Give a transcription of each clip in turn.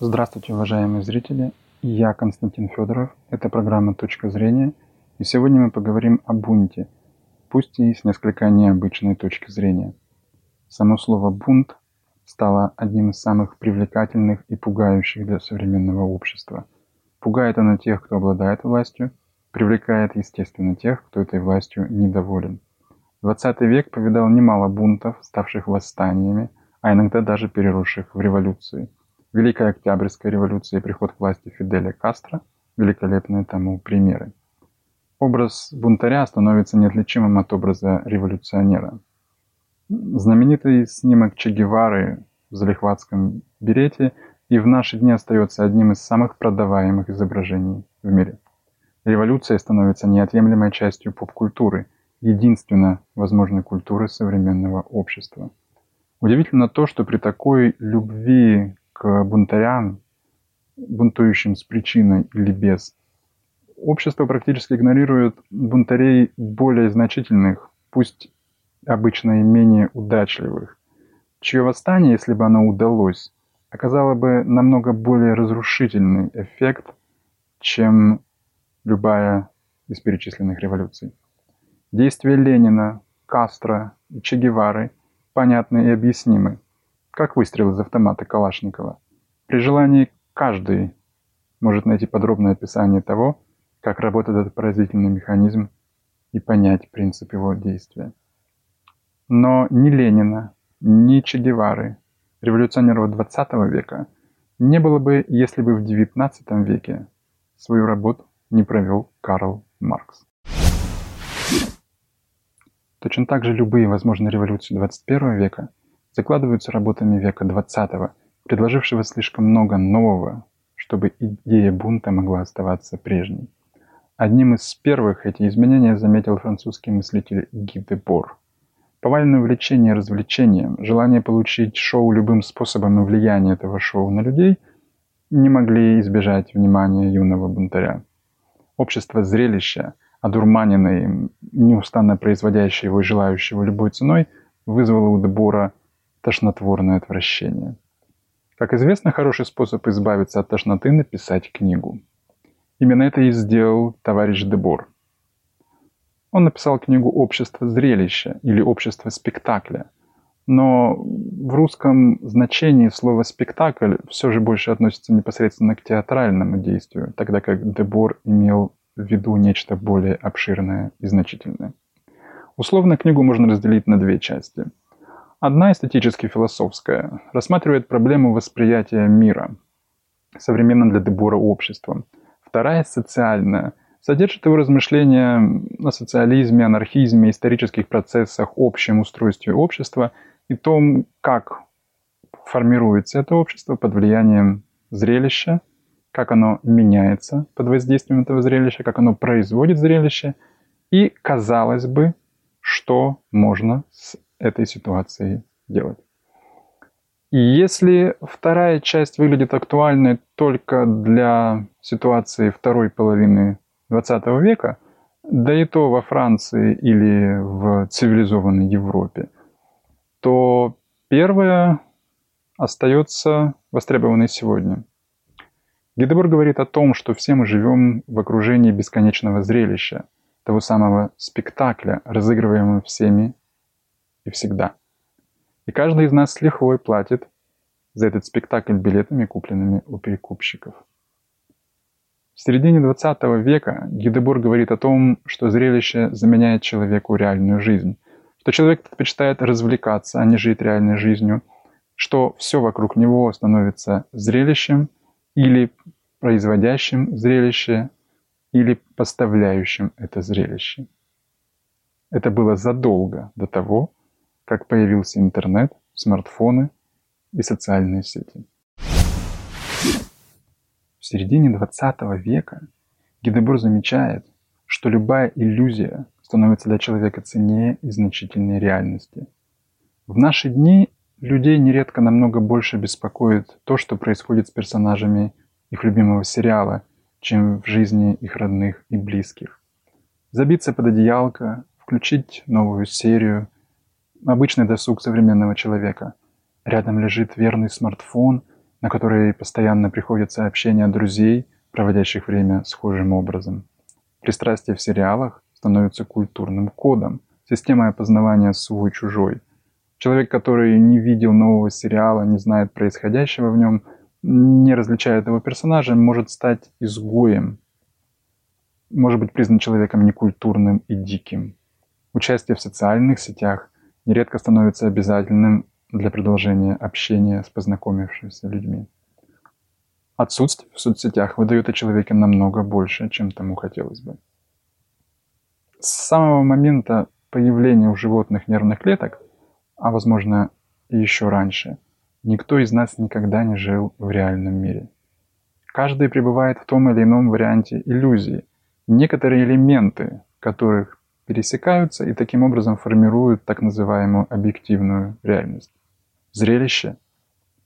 Здравствуйте, уважаемые зрители. Я Константин Федоров. Это программа «Точка зрения». И сегодня мы поговорим о бунте, пусть и с несколько необычной точки зрения. Само слово «бунт» стало одним из самых привлекательных и пугающих для современного общества. Пугает оно тех, кто обладает властью, привлекает, естественно, тех, кто этой властью недоволен. 20 век повидал немало бунтов, ставших восстаниями, а иногда даже переросших в революции – Великая Октябрьская революция и приход к власти Фиделя Кастро – великолепные тому примеры. Образ бунтаря становится неотличимым от образа революционера. Знаменитый снимок Че Гевары в залихватском берете и в наши дни остается одним из самых продаваемых изображений в мире. Революция становится неотъемлемой частью поп-культуры, единственно возможной культуры современного общества. Удивительно то, что при такой любви к бунтарям, бунтующим с причиной или без. Общество практически игнорирует бунтарей более значительных, пусть обычно и менее удачливых, чье восстание, если бы оно удалось, оказало бы намного более разрушительный эффект, чем любая из перечисленных революций. Действия Ленина, Кастро и Че Гевары понятны и объяснимы как выстрел из автомата Калашникова. При желании каждый может найти подробное описание того, как работает этот поразительный механизм и понять принцип его действия. Но ни Ленина, ни Че Гевары, революционеров XX века, не было бы, если бы в XIX веке свою работу не провел Карл Маркс. Точно так же любые возможные революции XXI века закладываются работами века XX, предложившего слишком много нового, чтобы идея бунта могла оставаться прежней. Одним из первых эти изменения заметил французский мыслитель Ги де. Повальное увлечение развлечением, желание получить шоу любым способом и влияние этого шоу на людей не могли избежать внимания юного бунтаря. Общество зрелища, одурманенное им, неустанно производящее его и желающего любой ценой, вызвало у Дебора тошнотворное отвращение. Как известно, хороший способ избавиться от тошноты – написать книгу. Именно это и сделал товарищ Дебор. Он написал книгу «Общество зрелища» или «Общество спектакля», но в русском значении слово «спектакль» все же больше относится непосредственно к театральному действию, тогда как Дебор имел в виду нечто более обширное и значительное. Условно книгу можно разделить на две части – Одна эстетически-философская рассматривает проблему восприятия мира современным для Дебора обществом. Вторая социальная содержит его размышления о социализме, анархизме, исторических процессах, общем устройстве общества и том, как формируется это общество под влиянием зрелища, как оно меняется под воздействием этого зрелища, как оно производит зрелище, и, казалось бы, что можно с этой ситуацией делать. И если вторая часть выглядит актуальной только для ситуации второй половины 20 века, да и то во Франции или в цивилизованной Европе, то первая остается востребованной сегодня. Гидебор говорит о том, что все мы живем в окружении бесконечного зрелища, того самого спектакля, разыгрываемого всеми и всегда. И каждый из нас с лихвой платит за этот спектакль билетами, купленными у перекупщиков. В середине 20 века Гидебор говорит о том, что зрелище заменяет человеку реальную жизнь, что человек предпочитает развлекаться, а не жить реальной жизнью, что все вокруг него становится зрелищем или производящим зрелище, или поставляющим это зрелище. Это было задолго до того, как появился интернет, смартфоны и социальные сети. В середине 20 века Гидебор замечает, что любая иллюзия становится для человека ценнее и значительнее реальности. В наши дни людей нередко намного больше беспокоит то, что происходит с персонажами их любимого сериала, чем в жизни их родных и близких. Забиться под одеялко, включить новую серию – обычный досуг современного человека. Рядом лежит верный смартфон, на которые постоянно приходят сообщения друзей, проводящих время схожим образом. Пристрастие в сериалах становится культурным кодом, системой опознавания свой-чужой. Человек, который не видел нового сериала, не знает происходящего в нем, не различает его персонажа, может стать изгоем, может быть признан человеком некультурным и диким. Участие в социальных сетях нередко становится обязательным для продолжения общения с познакомившимися людьми. Отсутствие в соцсетях выдает о человеке намного больше, чем тому хотелось бы. С самого момента появления у животных нервных клеток, а возможно и еще раньше, никто из нас никогда не жил в реальном мире. Каждый пребывает в том или ином варианте иллюзии. Некоторые элементы, которых пересекаются и таким образом формируют так называемую объективную реальность. Зрелище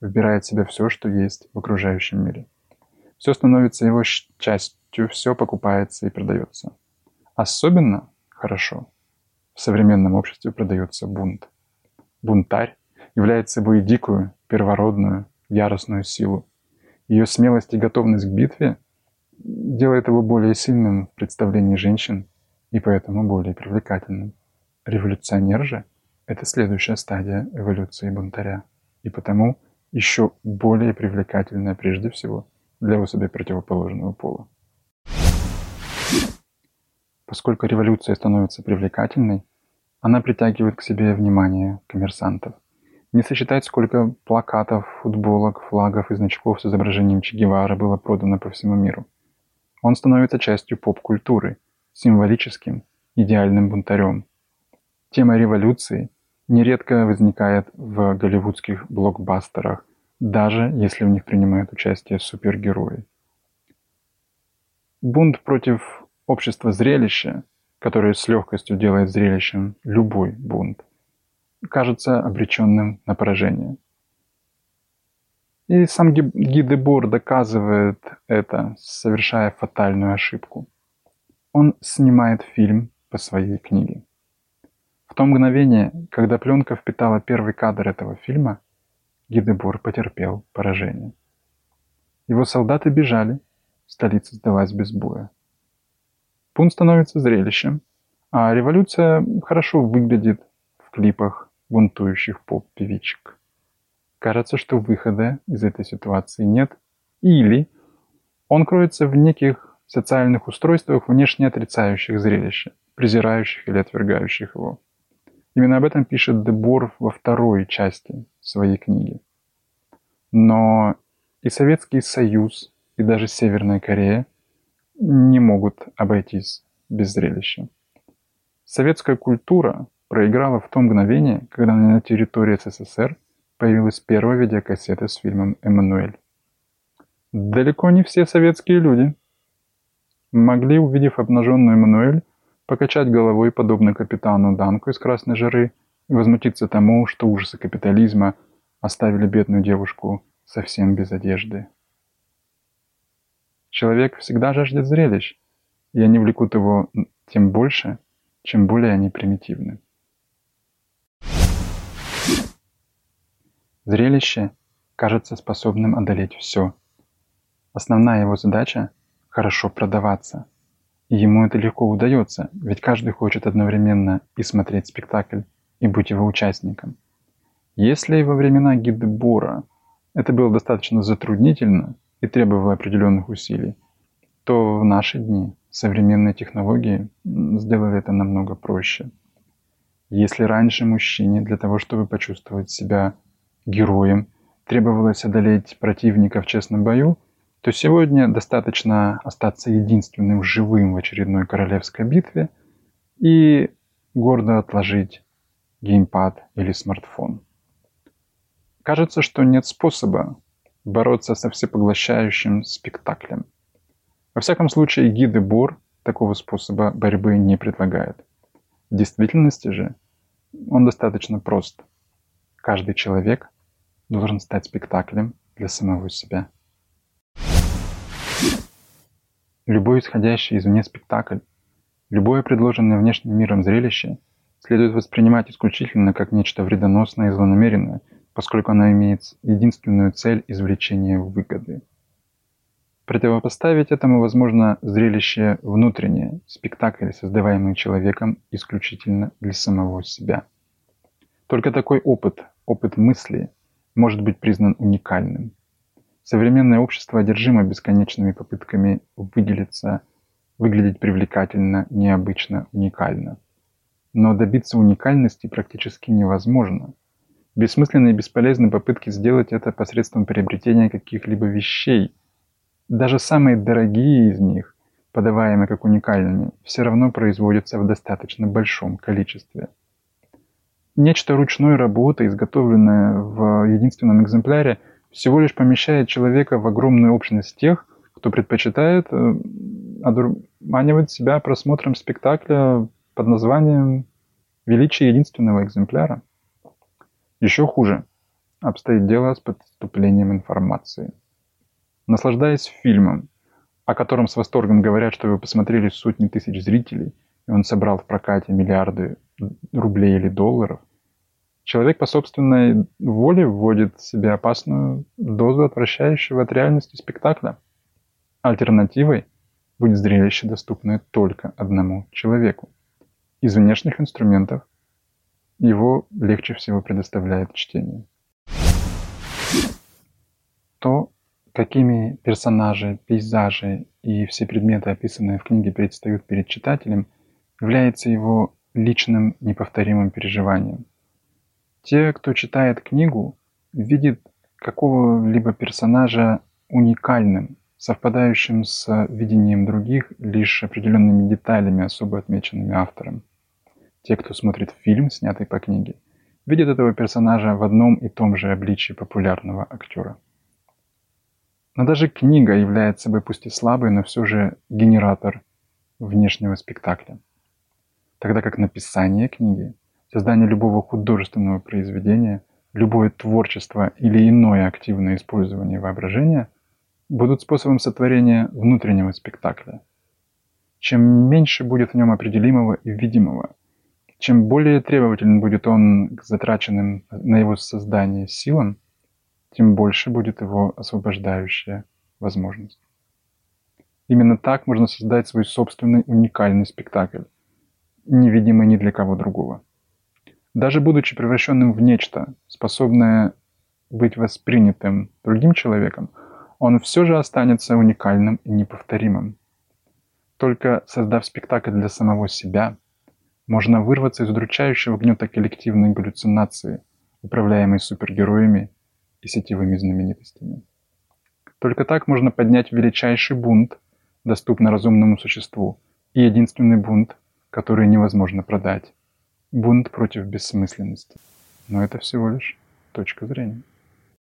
вбирает в себя все, что есть в окружающем мире. Все становится его частью, все покупается и продается. Особенно хорошо в современном обществе продается бунт. Бунтарь является собой дикую, первородную, яростную силу. Ее смелость и готовность к битве делает его более сильным в представлении женщин и поэтому более привлекательным. Революционер же – это следующая стадия эволюции бунтаря, и потому еще более привлекательная прежде всего для особей противоположного пола. Поскольку революция становится привлекательной, она притягивает к себе внимание коммерсантов. Не сосчитать, сколько плакатов, футболок, флагов и значков с изображением Че Гевара было продано по всему миру. Он становится частью поп-культуры, символическим, идеальным бунтарем. Тема революции нередко возникает в голливудских блокбастерах, даже если в них принимают участие супергерои. Бунт против Общество зрелища, которое с легкостью делает зрелищем любой бунт, кажется обреченным на поражение. И сам Гидебор доказывает это, совершая фатальную ошибку. Он снимает фильм по своей книге. В то мгновение, когда пленка впитала первый кадр этого фильма, Гидебор потерпел поражение. Его солдаты бежали, столица сдалась без боя. Пункт становится зрелищем, а революция хорошо выглядит в клипах бунтующих поп-певичек. Кажется, что выхода из этой ситуации нет, или он кроется в неких социальных устройствах, внешне отрицающих зрелище, презирающих или отвергающих его. Именно об этом пишет Дебор во второй части своей книги. Но и Советский Союз, и даже Северная Корея не могут обойтись без зрелища. Советская культура проиграла в то мгновение, когда на территории СССР появилась первая видеокассета с фильмом «Эммануэль». Далеко не все советские люди могли, увидев обнаженную Эммануэль, покачать головой, подобно капитану Данку из «Красной жары», и возмутиться тому, что ужасы капитализма оставили бедную девушку совсем без одежды. Человек всегда жаждет зрелищ, и они влекут его тем больше, чем более они примитивны. Зрелище кажется способным одолеть все. Основная его задача – хорошо продаваться. И ему это легко удается, ведь каждый хочет одновременно и смотреть спектакль, и быть его участником. Если во времена Гидебора это было достаточно затруднительно, и требовало определенных усилий, то в наши дни современные технологии сделали это намного проще. Если раньше мужчине для того, чтобы почувствовать себя героем, требовалось одолеть противника в честном бою, то сегодня достаточно остаться единственным живым в очередной королевской битве и гордо отложить геймпад или смартфон. Кажется, что нет способа бороться со всепоглощающим спектаклем. Во всяком случае, гиды Бор такого способа борьбы не предлагает. В действительности же он достаточно прост. Каждый человек должен стать спектаклем для самого себя. Любой исходящий извне спектакль, любое предложенное внешним миром зрелище следует воспринимать исключительно как нечто вредоносное и злонамеренное – поскольку она имеет единственную цель извлечения выгоды. Противопоставить этому возможно зрелище внутреннее, спектакль, создаваемый человеком исключительно для самого себя. Только такой опыт, опыт мысли, может быть признан уникальным. Современное общество одержимо бесконечными попытками выделиться, выглядеть привлекательно, необычно, уникально. Но добиться уникальности практически невозможно. Бессмысленны и бесполезны попытки сделать это посредством приобретения каких-либо вещей. Даже самые дорогие из них, подаваемые как уникальными, все равно производятся в достаточно большом количестве. Нечто ручной работы, изготовленное в единственном экземпляре, всего лишь помещает человека в огромную общность тех, кто предпочитает э, одурманивать себя просмотром спектакля под названием «Величие единственного экземпляра». Еще хуже обстоит дело с подступлением информации. Наслаждаясь фильмом, о котором с восторгом говорят, что его посмотрели сотни тысяч зрителей, и он собрал в прокате миллиарды рублей или долларов, человек по собственной воле вводит в себя опасную дозу отвращающего от реальности спектакля. Альтернативой будет зрелище, доступное только одному человеку. Из внешних инструментов его легче всего предоставляет чтение. То, какими персонажи, пейзажи и все предметы, описанные в книге, предстают перед читателем, является его личным неповторимым переживанием. Те, кто читает книгу, видит какого-либо персонажа уникальным, совпадающим с видением других лишь определенными деталями, особо отмеченными автором. Те, кто смотрит фильм, снятый по книге, видят этого персонажа в одном и том же обличии популярного актера. Но даже книга является собой пусть и слабый, но все же генератор внешнего спектакля. Тогда как написание книги, создание любого художественного произведения, любое творчество или иное активное использование воображения будут способом сотворения внутреннего спектакля. Чем меньше будет в нем определимого и видимого, чем более требователен будет он к затраченным на его создание силам, тем больше будет его освобождающая возможность. Именно так можно создать свой собственный уникальный спектакль, невидимый ни для кого другого. Даже будучи превращенным в нечто, способное быть воспринятым другим человеком, он все же останется уникальным и неповторимым. Только создав спектакль для самого себя – можно вырваться из удручающего гнета коллективной галлюцинации, управляемой супергероями и сетевыми знаменитостями. Только так можно поднять величайший бунт, доступный разумному существу, и единственный бунт, который невозможно продать. Бунт против бессмысленности. Но это всего лишь точка зрения.